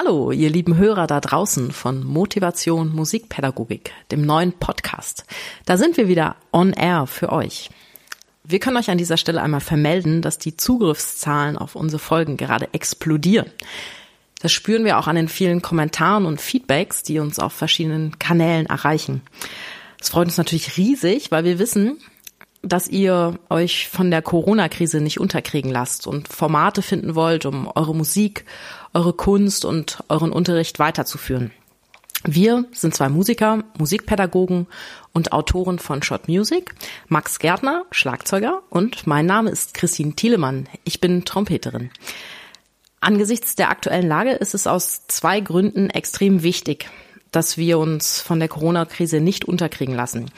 Hallo, ihr lieben Hörer da draußen von Motivation Musikpädagogik, dem neuen Podcast. Da sind wir wieder on air für euch. Wir können euch an dieser Stelle einmal vermelden, dass die Zugriffszahlen auf unsere Folgen gerade explodieren. Das spüren wir auch an den vielen Kommentaren und Feedbacks, die uns auf verschiedenen Kanälen erreichen. Es freut uns natürlich riesig, weil wir wissen, dass ihr euch von der Corona-Krise nicht unterkriegen lasst und Formate finden wollt, um eure Musik, eure Kunst und euren Unterricht weiterzuführen. Wir sind zwei Musiker, Musikpädagogen und Autoren von Shot Music, Max Gärtner, Schlagzeuger und mein Name ist Christine Thielemann. Ich bin Trompeterin. Angesichts der aktuellen Lage ist es aus zwei Gründen extrem wichtig, dass wir uns von der Corona-Krise nicht unterkriegen lassen.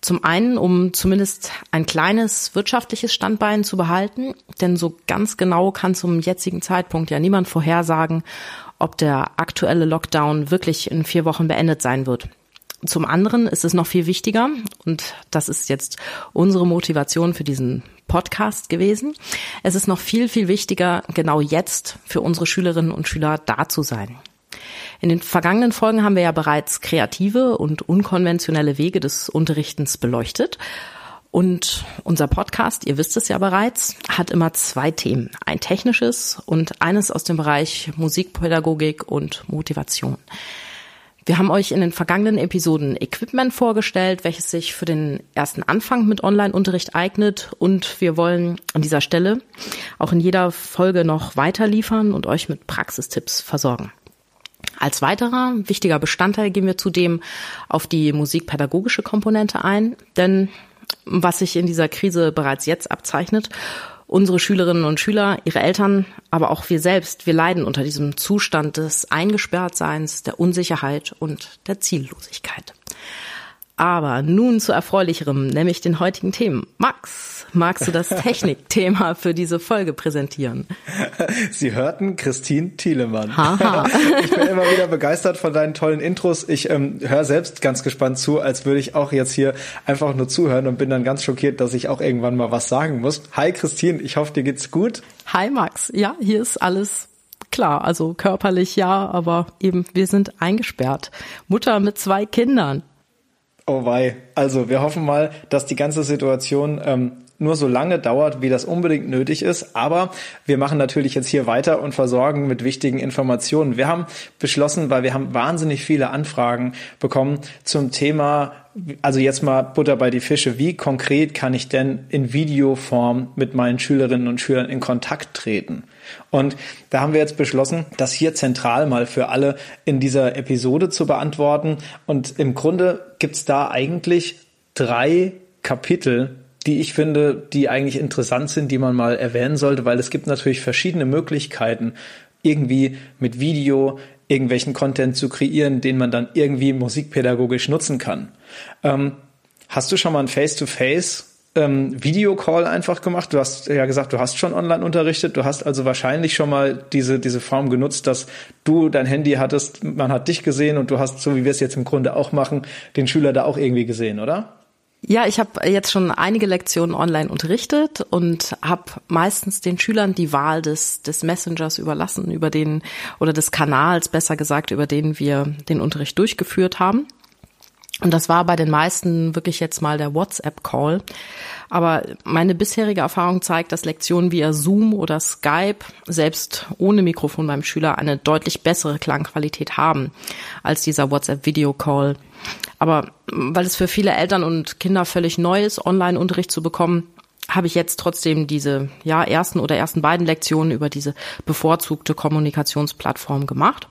Zum einen, um zumindest ein kleines wirtschaftliches Standbein zu behalten, denn so ganz genau kann zum jetzigen Zeitpunkt ja niemand vorhersagen, ob der aktuelle Lockdown wirklich in vier Wochen beendet sein wird. Zum anderen ist es noch viel wichtiger, und das ist jetzt unsere Motivation für diesen Podcast gewesen. Es ist noch viel, viel wichtiger, genau jetzt für unsere Schülerinnen und Schüler da zu sein. In den vergangenen Folgen haben wir ja bereits kreative und unkonventionelle Wege des Unterrichtens beleuchtet. Und unser Podcast, ihr wisst es ja bereits, hat immer zwei Themen. Ein technisches und eines aus dem Bereich Musikpädagogik und Motivation. Wir haben euch in den vergangenen Episoden Equipment vorgestellt, welches sich für den ersten Anfang mit Online-Unterricht eignet. Und wir wollen an dieser Stelle auch in jeder Folge noch weiter liefern und euch mit Praxistipps versorgen. Als weiterer wichtiger Bestandteil gehen wir zudem auf die musikpädagogische Komponente ein, denn was sich in dieser Krise bereits jetzt abzeichnet, unsere Schülerinnen und Schüler, ihre Eltern, aber auch wir selbst, wir leiden unter diesem Zustand des Eingesperrtseins, der Unsicherheit und der Ziellosigkeit. Aber nun zu erfreulicherem, nämlich den heutigen Themen. Max, magst du das Technikthema für diese Folge präsentieren? Sie hörten Christine Thielemann. Haha. Ich bin immer wieder begeistert von deinen tollen Intros. Ich ähm, höre selbst ganz gespannt zu, als würde ich auch jetzt hier einfach nur zuhören und bin dann ganz schockiert, dass ich auch irgendwann mal was sagen muss. Hi Christine, ich hoffe, dir geht's gut. Hi Max, ja, hier ist alles klar. Also körperlich ja, aber eben wir sind eingesperrt. Mutter mit zwei Kindern. Oh wei. Also wir hoffen mal, dass die ganze Situation ähm, nur so lange dauert, wie das unbedingt nötig ist. Aber wir machen natürlich jetzt hier weiter und versorgen mit wichtigen Informationen. Wir haben beschlossen, weil wir haben wahnsinnig viele Anfragen bekommen zum Thema, also jetzt mal Butter bei die Fische. Wie konkret kann ich denn in Videoform mit meinen Schülerinnen und Schülern in Kontakt treten? Und da haben wir jetzt beschlossen, das hier zentral mal für alle in dieser Episode zu beantworten. Und im Grunde gibt's da eigentlich drei Kapitel, die ich finde, die eigentlich interessant sind, die man mal erwähnen sollte, weil es gibt natürlich verschiedene Möglichkeiten, irgendwie mit Video irgendwelchen Content zu kreieren, den man dann irgendwie musikpädagogisch nutzen kann. Ähm, hast du schon mal ein Face-to-Face ähm, Videocall einfach gemacht. Du hast ja gesagt, du hast schon online unterrichtet. Du hast also wahrscheinlich schon mal diese, diese Form genutzt, dass du dein Handy hattest, man hat dich gesehen und du hast, so wie wir es jetzt im Grunde auch machen, den Schüler da auch irgendwie gesehen, oder? Ja, ich habe jetzt schon einige Lektionen online unterrichtet und habe meistens den Schülern die Wahl des, des Messengers überlassen, über den oder des Kanals, besser gesagt, über den wir den Unterricht durchgeführt haben. Und das war bei den meisten wirklich jetzt mal der WhatsApp-Call. Aber meine bisherige Erfahrung zeigt, dass Lektionen via Zoom oder Skype selbst ohne Mikrofon beim Schüler eine deutlich bessere Klangqualität haben als dieser WhatsApp-Video-Call. Aber weil es für viele Eltern und Kinder völlig neu ist, Online-Unterricht zu bekommen, habe ich jetzt trotzdem diese ja ersten oder ersten beiden Lektionen über diese bevorzugte Kommunikationsplattform gemacht.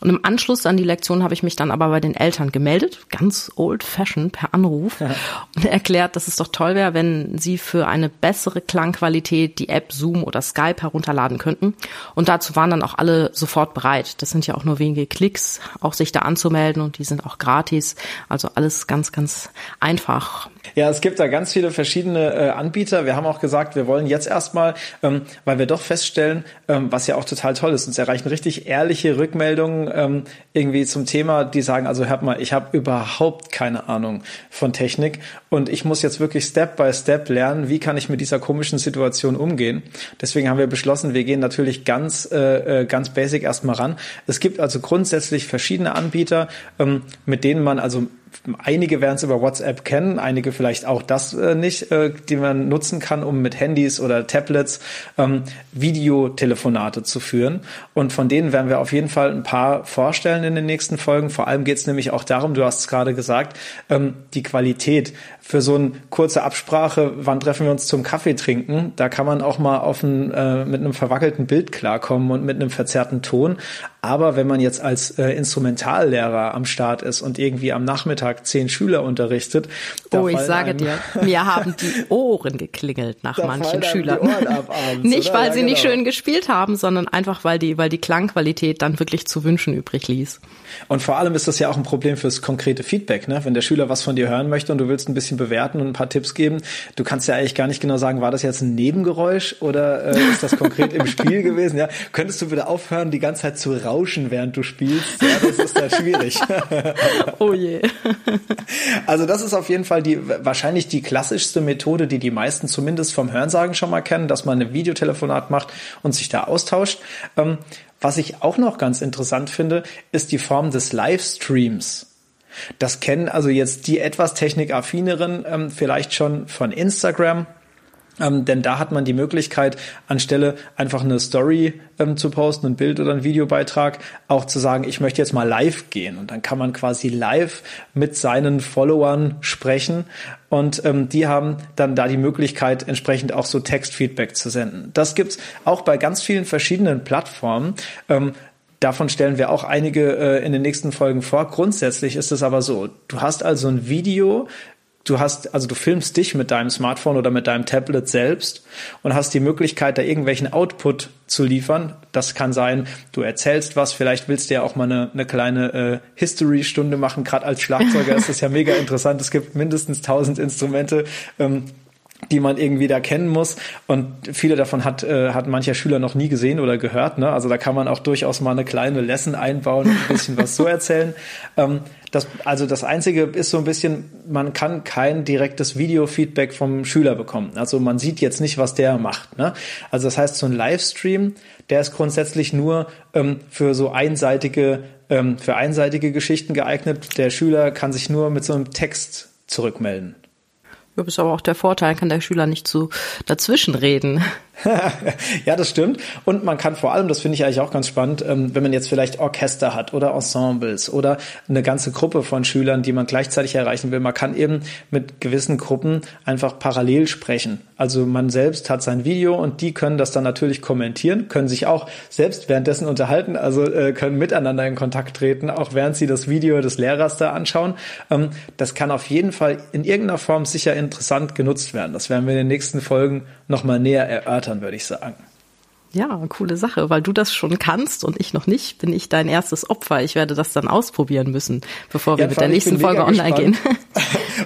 Und im Anschluss an die Lektion habe ich mich dann aber bei den Eltern gemeldet, ganz old fashioned per Anruf ja. und erklärt, dass es doch toll wäre, wenn sie für eine bessere Klangqualität die App Zoom oder Skype herunterladen könnten. Und dazu waren dann auch alle sofort bereit. Das sind ja auch nur wenige Klicks, auch sich da anzumelden und die sind auch gratis. Also alles ganz, ganz einfach Ja, es gibt da ganz viele verschiedene äh, Anbieter. Wir haben auch gesagt, wir wollen jetzt erstmal, ähm, weil wir doch feststellen, ähm, was ja auch total toll ist, uns erreichen richtig ehrliche Rückmeldungen ähm, irgendwie zum Thema, die sagen, also hört mal, ich habe überhaupt keine Ahnung von Technik und ich muss jetzt wirklich Step by Step lernen, wie kann ich mit dieser komischen Situation umgehen. Deswegen haben wir beschlossen, wir gehen natürlich ganz, äh, äh ganz basic erstmal ran. Es gibt also grundsätzlich verschiedene Anbieter, ähm, mit denen man also Einige werden es über WhatsApp kennen, einige vielleicht auch das äh, nicht, äh, die man nutzen kann, um mit Handys oder Tablets ähm, Videotelefonate zu führen. Und von denen werden wir auf jeden Fall ein paar vorstellen in den nächsten Folgen. Vor allem geht es nämlich auch darum, du hast es gerade gesagt, ähm, die Qualität für so eine kurze Absprache, wann treffen wir uns zum Kaffee trinken, da kann man auch mal auf ein, äh, mit einem verwackelten Bild klarkommen und mit einem verzerrten Ton. Aber wenn man jetzt als äh, Instrumentallehrer am Start ist und irgendwie am Nachmittag zehn Schüler unterrichtet, oh, ich sage dir, mir haben die Ohren geklingelt nach manchen Schülern. Abends, nicht, weil ja, sie genau. nicht schön gespielt haben, sondern einfach, weil die, weil die Klangqualität dann wirklich zu wünschen übrig ließ. Und vor allem ist das ja auch ein Problem fürs konkrete Feedback, ne? Wenn der Schüler was von dir hören möchte und du willst ein bisschen bewerten und ein paar Tipps geben, du kannst ja eigentlich gar nicht genau sagen, war das jetzt ein Nebengeräusch oder äh, ist das konkret im Spiel gewesen? Ja, könntest du bitte aufhören, die ganze Zeit zu rauschen, während du spielst? Ja, das ist halt schwierig. oh je. Also das ist auf jeden Fall die wahrscheinlich die klassischste Methode, die die meisten zumindest vom Hörensagen schon mal kennen, dass man ein Videotelefonat macht und sich da austauscht. Ähm, was ich auch noch ganz interessant finde, ist die Form des Livestreams. Das kennen also jetzt die etwas technikaffineren ähm, vielleicht schon von Instagram ähm, denn da hat man die Möglichkeit, anstelle einfach eine Story ähm, zu posten, ein Bild oder ein Videobeitrag, auch zu sagen, ich möchte jetzt mal live gehen. Und dann kann man quasi live mit seinen Followern sprechen. Und ähm, die haben dann da die Möglichkeit, entsprechend auch so Textfeedback zu senden. Das gibt's auch bei ganz vielen verschiedenen Plattformen. Ähm, Davon stellen wir auch einige äh, in den nächsten Folgen vor. Grundsätzlich ist es aber so, du hast also ein Video, du hast, also du filmst dich mit deinem Smartphone oder mit deinem Tablet selbst und hast die Möglichkeit, da irgendwelchen Output zu liefern. Das kann sein, du erzählst was, vielleicht willst du ja auch mal eine, eine kleine äh, History-Stunde machen. Gerade als Schlagzeuger ist das ja mega interessant. Es gibt mindestens tausend Instrumente. Ähm, die man irgendwie da kennen muss. Und viele davon hat, äh, hat mancher Schüler noch nie gesehen oder gehört. Ne? Also da kann man auch durchaus mal eine kleine Lesson einbauen und ein bisschen was so erzählen. Ähm, das, also das Einzige ist so ein bisschen, man kann kein direktes Video-Feedback vom Schüler bekommen. Also man sieht jetzt nicht, was der macht. Ne? Also das heißt, so ein Livestream, der ist grundsätzlich nur ähm, für so einseitige, ähm, für einseitige Geschichten geeignet. Der Schüler kann sich nur mit so einem Text zurückmelden. Das ist aber auch der Vorteil, kann der Schüler nicht zu dazwischen reden. ja, das stimmt. Und man kann vor allem, das finde ich eigentlich auch ganz spannend, ähm, wenn man jetzt vielleicht Orchester hat oder Ensembles oder eine ganze Gruppe von Schülern, die man gleichzeitig erreichen will. Man kann eben mit gewissen Gruppen einfach parallel sprechen. Also man selbst hat sein Video und die können das dann natürlich kommentieren, können sich auch selbst währenddessen unterhalten, also äh, können miteinander in Kontakt treten, auch während sie das Video des Lehrers da anschauen. Ähm, das kann auf jeden Fall in irgendeiner Form sicher interessant genutzt werden. Das werden wir in den nächsten Folgen nochmal näher erörtern erweitern, würde ich sagen. Ja, coole Sache, weil du das schon kannst und ich noch nicht, bin ich dein erstes Opfer. Ich werde das dann ausprobieren müssen, bevor wir ja, mit der nächsten Folge online gehen.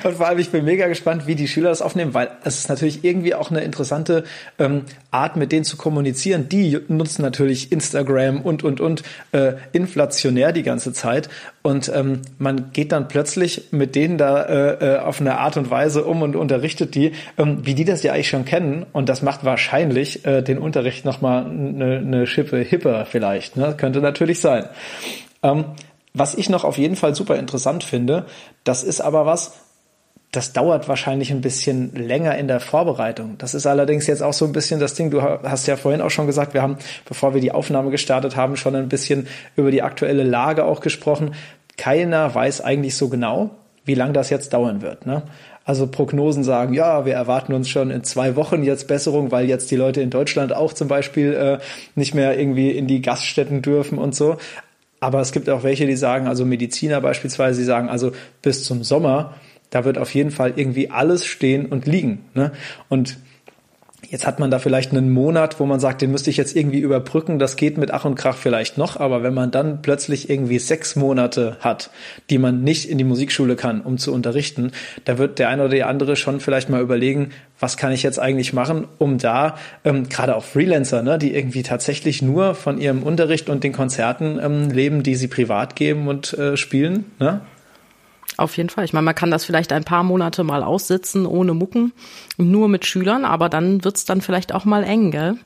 Und vor allem, ich bin mega gespannt, wie die Schüler das aufnehmen, weil es ist natürlich irgendwie auch eine interessante ähm, Art, mit denen zu kommunizieren. Die nutzen natürlich Instagram und, und, und äh, inflationär die ganze Zeit. Und ähm, man geht dann plötzlich mit denen da äh, äh, auf eine Art und Weise um und unterrichtet die, ähm, wie die das ja eigentlich schon kennen. Und das macht wahrscheinlich äh, den Unterricht nochmal eine, eine Schippe hipper vielleicht. Ne? Könnte natürlich sein. Ähm, was ich noch auf jeden Fall super interessant finde, das ist aber was, das dauert wahrscheinlich ein bisschen länger in der Vorbereitung. Das ist allerdings jetzt auch so ein bisschen das Ding, du hast ja vorhin auch schon gesagt, wir haben, bevor wir die Aufnahme gestartet haben, schon ein bisschen über die aktuelle Lage auch gesprochen. Keiner weiß eigentlich so genau, wie lange das jetzt dauern wird. Ne? Also Prognosen sagen, ja, wir erwarten uns schon in zwei Wochen jetzt Besserung, weil jetzt die Leute in Deutschland auch zum Beispiel äh, nicht mehr irgendwie in die Gaststätten dürfen und so. Aber es gibt auch welche, die sagen, also Mediziner beispielsweise, die sagen, also bis zum Sommer da wird auf jeden Fall irgendwie alles stehen und liegen. Ne? Und Jetzt hat man da vielleicht einen Monat, wo man sagt, den müsste ich jetzt irgendwie überbrücken. Das geht mit Ach und Krach vielleicht noch. Aber wenn man dann plötzlich irgendwie sechs Monate hat, die man nicht in die Musikschule kann, um zu unterrichten, da wird der eine oder die andere schon vielleicht mal überlegen, was kann ich jetzt eigentlich machen, um da, ähm, gerade auch Freelancer, ne, die irgendwie tatsächlich nur von ihrem Unterricht und den Konzerten ähm, leben, die sie privat geben und äh, spielen, ne? Auf jeden Fall. Ich meine, man kann das vielleicht ein paar Monate mal aussitzen ohne Mucken, nur mit Schülern, aber dann wird's dann vielleicht auch mal eng, gell?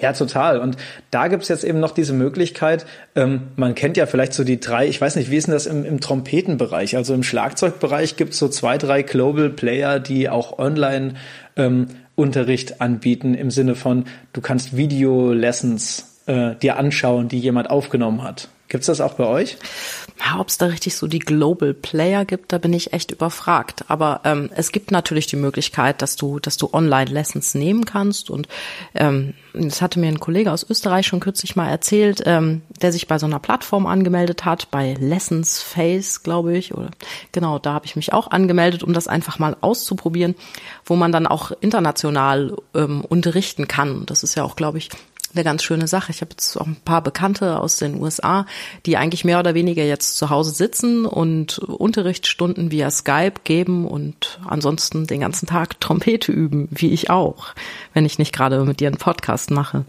Ja, total. Und da gibt's jetzt eben noch diese Möglichkeit, ähm, man kennt ja vielleicht so die drei, ich weiß nicht, wie ist denn das im, im Trompetenbereich? Also im Schlagzeugbereich gibt's so zwei, drei Global Player, die auch online ähm, Unterricht anbieten, im Sinne von, du kannst Video-Lessons äh, dir anschauen, die jemand aufgenommen hat. Gibt's das auch bei euch? Ja, Ob es da richtig so die Global Player gibt, da bin ich echt überfragt. Aber ähm, es gibt natürlich die Möglichkeit, dass du, dass du Online-Lessons nehmen kannst. Und ähm, das hatte mir ein Kollege aus Österreich schon kürzlich mal erzählt, ähm, der sich bei so einer Plattform angemeldet hat, bei Lessons Face, glaube ich. Oder genau, da habe ich mich auch angemeldet, um das einfach mal auszuprobieren, wo man dann auch international ähm, unterrichten kann. Das ist ja auch, glaube ich, eine ganz schöne Sache. Ich habe jetzt auch ein paar Bekannte aus den USA, die eigentlich mehr oder weniger jetzt zu Hause sitzen und Unterrichtsstunden via Skype geben und ansonsten den ganzen Tag Trompete üben, wie ich auch, wenn ich nicht gerade mit dir einen Podcast mache.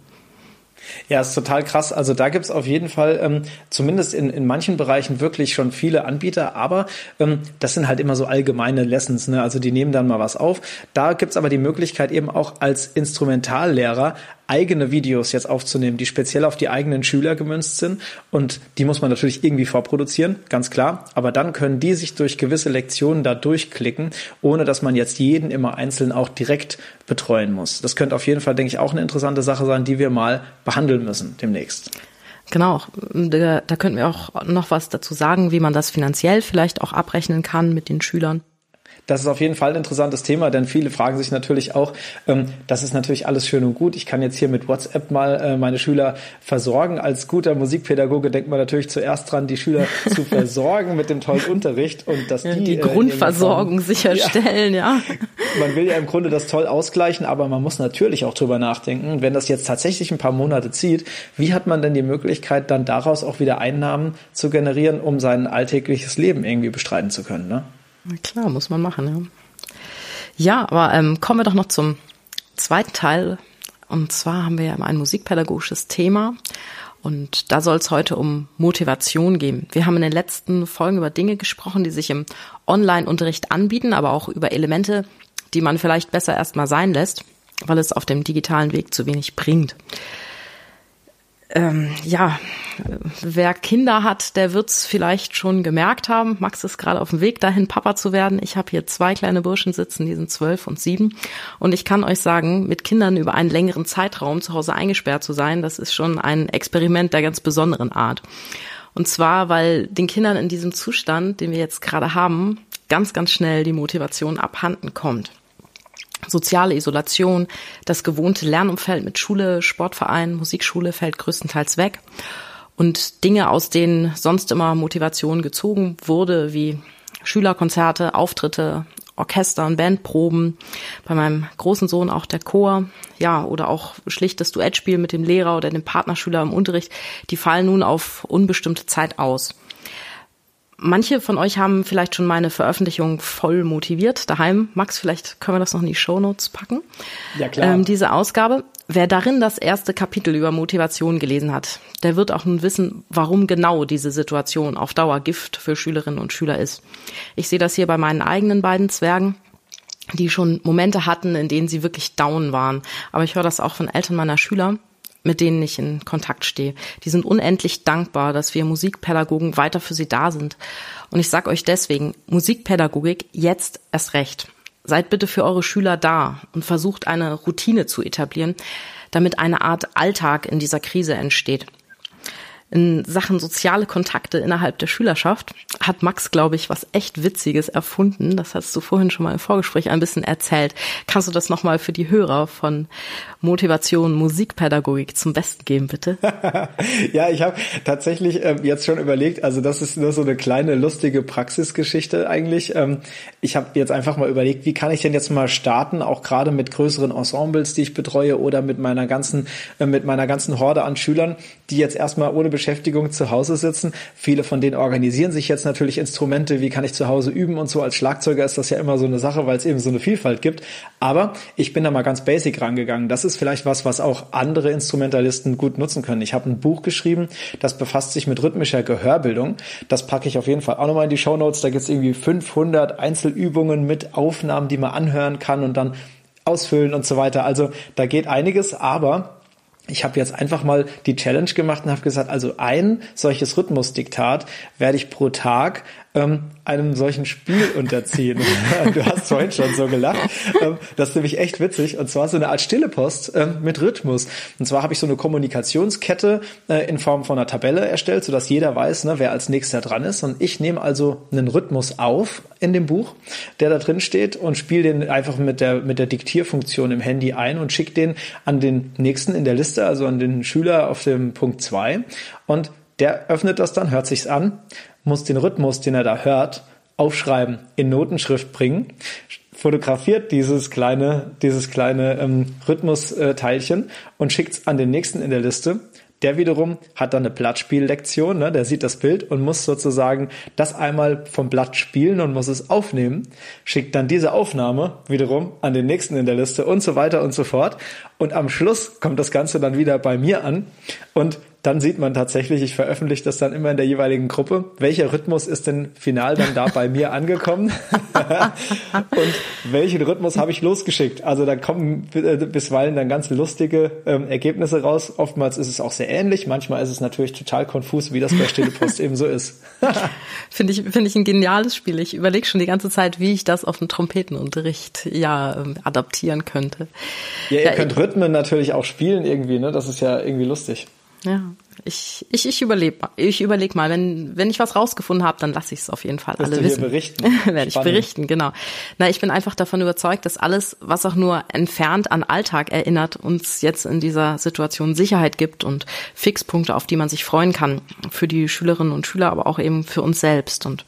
Ja, ist total krass. Also da gibt's auf jeden Fall ähm, zumindest in, in manchen Bereichen wirklich schon viele Anbieter, aber ähm, das sind halt immer so allgemeine Lessons. Ne? Also die nehmen dann mal was auf. Da gibt's aber die Möglichkeit eben auch als Instrumentallehrer eigene Videos jetzt aufzunehmen, die speziell auf die eigenen Schüler gemünzt sind. Und die muss man natürlich irgendwie vorproduzieren, ganz klar. Aber dann können die sich durch gewisse Lektionen da durchklicken, ohne dass man jetzt jeden immer einzeln auch direkt betreuen muss. Das könnte auf jeden Fall, denke ich, auch eine interessante Sache sein, die wir mal behandeln müssen demnächst. Genau, da, da könnten wir auch noch was dazu sagen, wie man das finanziell vielleicht auch abrechnen kann mit den Schülern. Das ist auf jeden Fall ein interessantes Thema, denn viele fragen sich natürlich auch, ähm, das ist natürlich alles schön und gut. Ich kann jetzt hier mit WhatsApp mal äh, meine Schüler versorgen. Als guter Musikpädagoge denkt man natürlich zuerst dran, die Schüler zu versorgen mit dem tollen Unterricht und dass ja, die, die äh, Grundversorgung Form, sicherstellen, ja. ja. Man will ja im Grunde das toll ausgleichen, aber man muss natürlich auch drüber nachdenken, wenn das jetzt tatsächlich ein paar Monate zieht, wie hat man denn die Möglichkeit, dann daraus auch wieder Einnahmen zu generieren, um sein alltägliches Leben irgendwie bestreiten zu können, ne? Na klar, muss man machen, ja. Ja, aber ähm, kommen wir doch noch zum zweiten Teil. Und zwar haben wir ja ein musikpädagogisches Thema. Und da soll es heute um Motivation gehen. Wir haben in den letzten Folgen über Dinge gesprochen, die sich im Online-Unterricht anbieten, aber auch über Elemente, die man vielleicht besser erstmal sein lässt, weil es auf dem digitalen Weg zu wenig bringt ähm, ja, wer Kinder hat, der wird's vielleicht schon gemerkt haben. Max ist gerade auf dem Weg dahin, Papa zu werden. Ich habe hier zwei kleine Burschen sitzen, die sind zwölf und sieben. Und ich kann euch sagen, mit Kindern über einen längeren Zeitraum zu Hause eingesperrt zu sein, das ist schon ein Experiment der ganz besonderen Art. Und zwar, weil den Kindern in diesem Zustand, den wir jetzt gerade haben, ganz, ganz schnell die Motivation abhanden kommt soziale Isolation, das gewohnte Lernumfeld mit Schule, Sportverein, Musikschule fällt größtenteils weg. Und Dinge, aus denen sonst immer Motivation gezogen wurde, wie Schülerkonzerte, Auftritte, Orchester und Bandproben, bei meinem großen Sohn auch der Chor, ja, oder auch schlichtes Duettspiel mit dem Lehrer oder dem Partnerschüler im Unterricht, die fallen nun auf unbestimmte Zeit aus. Manche von euch haben vielleicht schon meine Veröffentlichung voll motiviert daheim. Max, vielleicht können wir das noch in die Shownotes packen. Ja, klar. Ähm, diese Ausgabe. Wer darin das erste Kapitel über Motivation gelesen hat, der wird auch nun wissen, warum genau diese Situation auf Dauer Gift für Schülerinnen und Schüler ist. Ich sehe das hier bei meinen eigenen beiden Zwergen die schon Momente hatten, in denen sie wirklich down waren. Aber ich höre das auch von Eltern meiner Schüler, mit denen ich in Kontakt stehe. Die sind unendlich dankbar, dass wir Musikpädagogen weiter für sie da sind. Und ich sage euch deswegen, Musikpädagogik jetzt erst recht. Seid bitte für eure Schüler da und versucht eine Routine zu etablieren, damit eine Art Alltag in dieser Krise entsteht. In Sachen soziale Kontakte innerhalb der Schülerschaft hat Max, glaube ich, was echt Witziges erfunden. Das hast du vorhin schon mal im Vorgespräch ein bisschen erzählt. Kannst du das nochmal für die Hörer von Motivation Musikpädagogik zum Besten geben, bitte? ja, ich habe tatsächlich äh, jetzt schon überlegt, also das ist nur so eine kleine lustige Praxisgeschichte eigentlich. Ähm, ich habe jetzt einfach mal überlegt, wie kann ich denn jetzt mal starten, auch gerade mit größeren Ensembles, die ich betreue oder mit meiner ganzen, äh, mit meiner ganzen Horde an Schülern, die jetzt erstmal ohne Beschäftigung zu Hause sitzen. Viele von denen organisieren sich jetzt natürlich Instrumente, wie kann ich zu Hause üben und so. Als Schlagzeuger ist das ja immer so eine Sache, weil es eben so eine Vielfalt gibt. Aber ich bin da mal ganz basic rangegangen. Das ist vielleicht was, was auch andere Instrumentalisten gut nutzen können. Ich habe ein Buch geschrieben, das befasst sich mit rhythmischer Gehörbildung. Das packe ich auf jeden Fall auch nochmal in die Show Notes. Da gibt es irgendwie 500 Einzelübungen mit Aufnahmen, die man anhören kann und dann ausfüllen und so weiter. Also da geht einiges, aber ich habe jetzt einfach mal die Challenge gemacht und habe gesagt, also ein solches Rhythmusdiktat werde ich pro Tag ähm, einem solchen Spiel unterziehen. du hast vorhin schon so gelacht. Ähm, das ist nämlich echt witzig. Und zwar so eine Art stille Post ähm, mit Rhythmus. Und zwar habe ich so eine Kommunikationskette äh, in Form von einer Tabelle erstellt, sodass jeder weiß, ne, wer als nächster dran ist. Und ich nehme also einen Rhythmus auf in dem Buch, der da drin steht und spiele den einfach mit der, mit der Diktierfunktion im Handy ein und schicke den an den nächsten in der Liste, also an den Schüler auf dem Punkt zwei Und der öffnet das dann, hört sich's an muss den Rhythmus, den er da hört, aufschreiben, in Notenschrift bringen, fotografiert dieses kleine, dieses kleine ähm, Rhythmusteilchen und schickt's an den nächsten in der Liste. Der wiederum hat dann eine Blattspiellektion, ne? der sieht das Bild und muss sozusagen das einmal vom Blatt spielen und muss es aufnehmen, schickt dann diese Aufnahme wiederum an den nächsten in der Liste und so weiter und so fort. Und am Schluss kommt das Ganze dann wieder bei mir an und dann sieht man tatsächlich, ich veröffentliche das dann immer in der jeweiligen Gruppe, welcher Rhythmus ist denn final dann da bei mir angekommen und welchen Rhythmus habe ich losgeschickt. Also da kommen äh, bisweilen dann ganz lustige ähm, Ergebnisse raus. Oftmals ist es auch sehr ähnlich, manchmal ist es natürlich total konfus, wie das bei Stille Post eben so ist. finde ich, finde ich ein geniales Spiel. Ich überlege schon die ganze Zeit, wie ich das auf den Trompetenunterricht ja ähm, adaptieren könnte. Ja, ihr ja, könnt Rhythmen natürlich auch spielen irgendwie, ne? Das ist ja irgendwie lustig. Ja, ich, ich, ich überlege ich überleg mal, wenn, wenn ich was rausgefunden habe, dann lasse ich es auf jeden Fall Wirst alle wissen. berichten. Werde ich berichten, genau. Na, ich bin einfach davon überzeugt, dass alles, was auch nur entfernt an Alltag erinnert, uns jetzt in dieser Situation Sicherheit gibt und Fixpunkte, auf die man sich freuen kann. Für die Schülerinnen und Schüler, aber auch eben für uns selbst. Und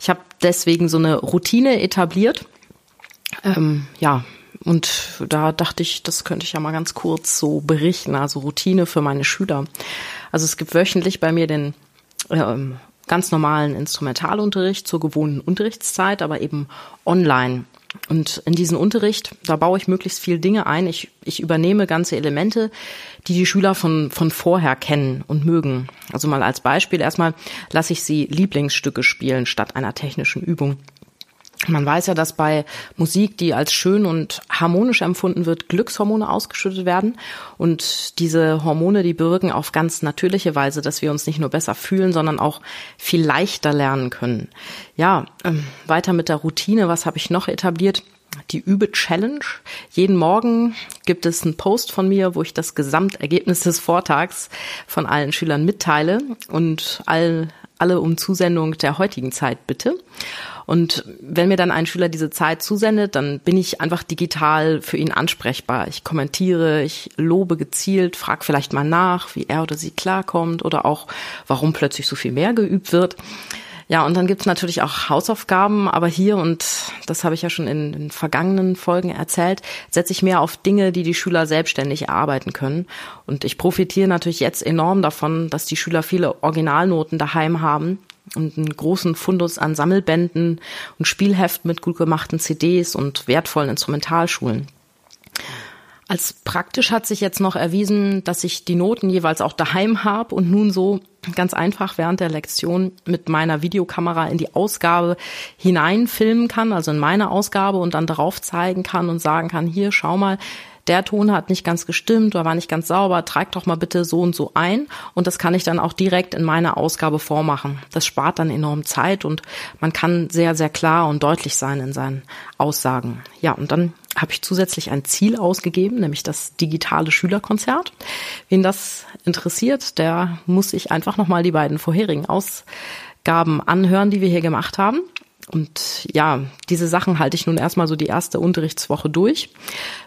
ich habe deswegen so eine Routine etabliert. Ähm, ja, und da dachte ich, das könnte ich ja mal ganz kurz so berichten, also Routine für meine Schüler. Also es gibt wöchentlich bei mir den ähm, ganz normalen Instrumentalunterricht zur gewohnten Unterrichtszeit, aber eben online. Und in diesen Unterricht, da baue ich möglichst viel Dinge ein. Ich, ich übernehme ganze Elemente, die die Schüler von, von vorher kennen und mögen. Also mal als Beispiel erstmal lasse ich sie Lieblingsstücke spielen statt einer technischen Übung. Man weiß ja, dass bei Musik, die als schön und harmonisch empfunden wird, Glückshormone ausgeschüttet werden. Und diese Hormone, die bewirken auf ganz natürliche Weise, dass wir uns nicht nur besser fühlen, sondern auch viel leichter lernen können. Ja, ähm, weiter mit der Routine. Was habe ich noch etabliert? Die Übe-Challenge. Jeden Morgen gibt es einen Post von mir, wo ich das Gesamtergebnis des Vortags von allen Schülern mitteile und all, alle um Zusendung der heutigen Zeit bitte. Und wenn mir dann ein Schüler diese Zeit zusendet, dann bin ich einfach digital für ihn ansprechbar. Ich kommentiere, ich lobe gezielt, frage vielleicht mal nach, wie er oder sie klarkommt oder auch, warum plötzlich so viel mehr geübt wird. Ja, und dann gibt's natürlich auch Hausaufgaben, aber hier, und das habe ich ja schon in, in vergangenen Folgen erzählt, setze ich mehr auf Dinge, die die Schüler selbstständig erarbeiten können. Und ich profitiere natürlich jetzt enorm davon, dass die Schüler viele Originalnoten daheim haben und einen großen Fundus an Sammelbänden und Spielheft mit gut gemachten CDs und wertvollen Instrumentalschulen. Als praktisch hat sich jetzt noch erwiesen, dass ich die Noten jeweils auch daheim habe und nun so ganz einfach während der Lektion mit meiner Videokamera in die Ausgabe hineinfilmen kann, also in meine Ausgabe und dann drauf zeigen kann und sagen kann, hier, schau mal, der Ton hat nicht ganz gestimmt oder war nicht ganz sauber, trag doch mal bitte so und so ein und das kann ich dann auch direkt in meiner Ausgabe vormachen. Das spart dann enorm Zeit und man kann sehr, sehr klar und deutlich sein in seinen Aussagen. Ja, und dann habe ich zusätzlich ein Ziel ausgegeben, nämlich das digitale Schülerkonzert. Wen das interessiert, der muss sich einfach nochmal die beiden vorherigen Ausgaben anhören, die wir hier gemacht haben. Und ja, diese Sachen halte ich nun erstmal so die erste Unterrichtswoche durch,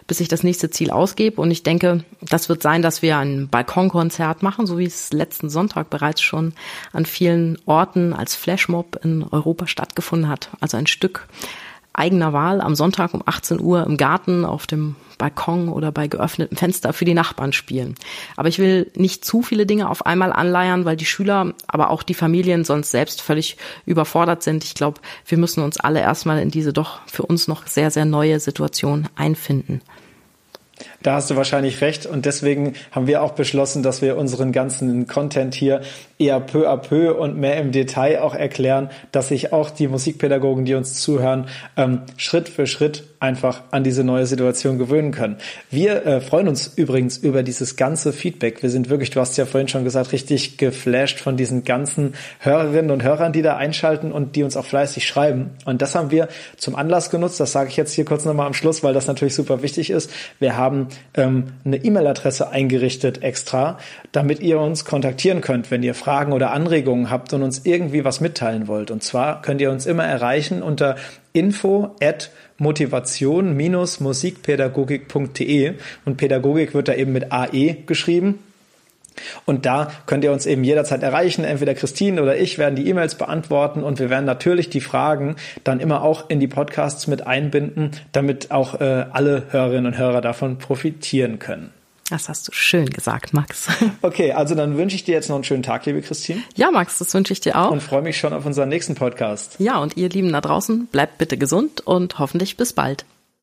bis ich das nächste Ziel ausgebe. Und ich denke, das wird sein, dass wir ein Balkonkonzert machen, so wie es letzten Sonntag bereits schon an vielen Orten als Flashmob in Europa stattgefunden hat. Also ein Stück eigener Wahl am Sonntag um 18 Uhr im Garten, auf dem Balkon oder bei geöffnetem Fenster für die Nachbarn spielen. Aber ich will nicht zu viele Dinge auf einmal anleiern, weil die Schüler, aber auch die Familien sonst selbst völlig überfordert sind. Ich glaube, wir müssen uns alle erstmal in diese doch für uns noch sehr, sehr neue Situation einfinden. Da hast du wahrscheinlich recht. Und deswegen haben wir auch beschlossen, dass wir unseren ganzen Content hier eher peu à peu und mehr im Detail auch erklären, dass sich auch die Musikpädagogen, die uns zuhören, ähm, Schritt für Schritt einfach an diese neue Situation gewöhnen können. Wir äh, freuen uns übrigens über dieses ganze Feedback. Wir sind wirklich, du hast ja vorhin schon gesagt, richtig geflasht von diesen ganzen Hörerinnen und Hörern, die da einschalten und die uns auch fleißig schreiben. Und das haben wir zum Anlass genutzt. Das sage ich jetzt hier kurz nochmal am Schluss, weil das natürlich super wichtig ist. Wir haben ähm, eine E-Mail-Adresse eingerichtet extra, damit ihr uns kontaktieren könnt, wenn ihr Fragen oder Anregungen habt und uns irgendwie was mitteilen wollt. Und zwar könnt ihr uns immer erreichen unter info at motivation-musikpädagogik.de und Pädagogik wird da eben mit AE geschrieben. Und da könnt ihr uns eben jederzeit erreichen. Entweder Christine oder ich werden die E-Mails beantworten und wir werden natürlich die Fragen dann immer auch in die Podcasts mit einbinden, damit auch äh, alle Hörerinnen und Hörer davon profitieren können. Das hast du schön gesagt, Max. Okay, also dann wünsche ich dir jetzt noch einen schönen Tag, liebe Christine. Ja, Max, das wünsche ich dir auch. Und freue mich schon auf unseren nächsten Podcast. Ja, und ihr Lieben da draußen, bleibt bitte gesund und hoffentlich bis bald.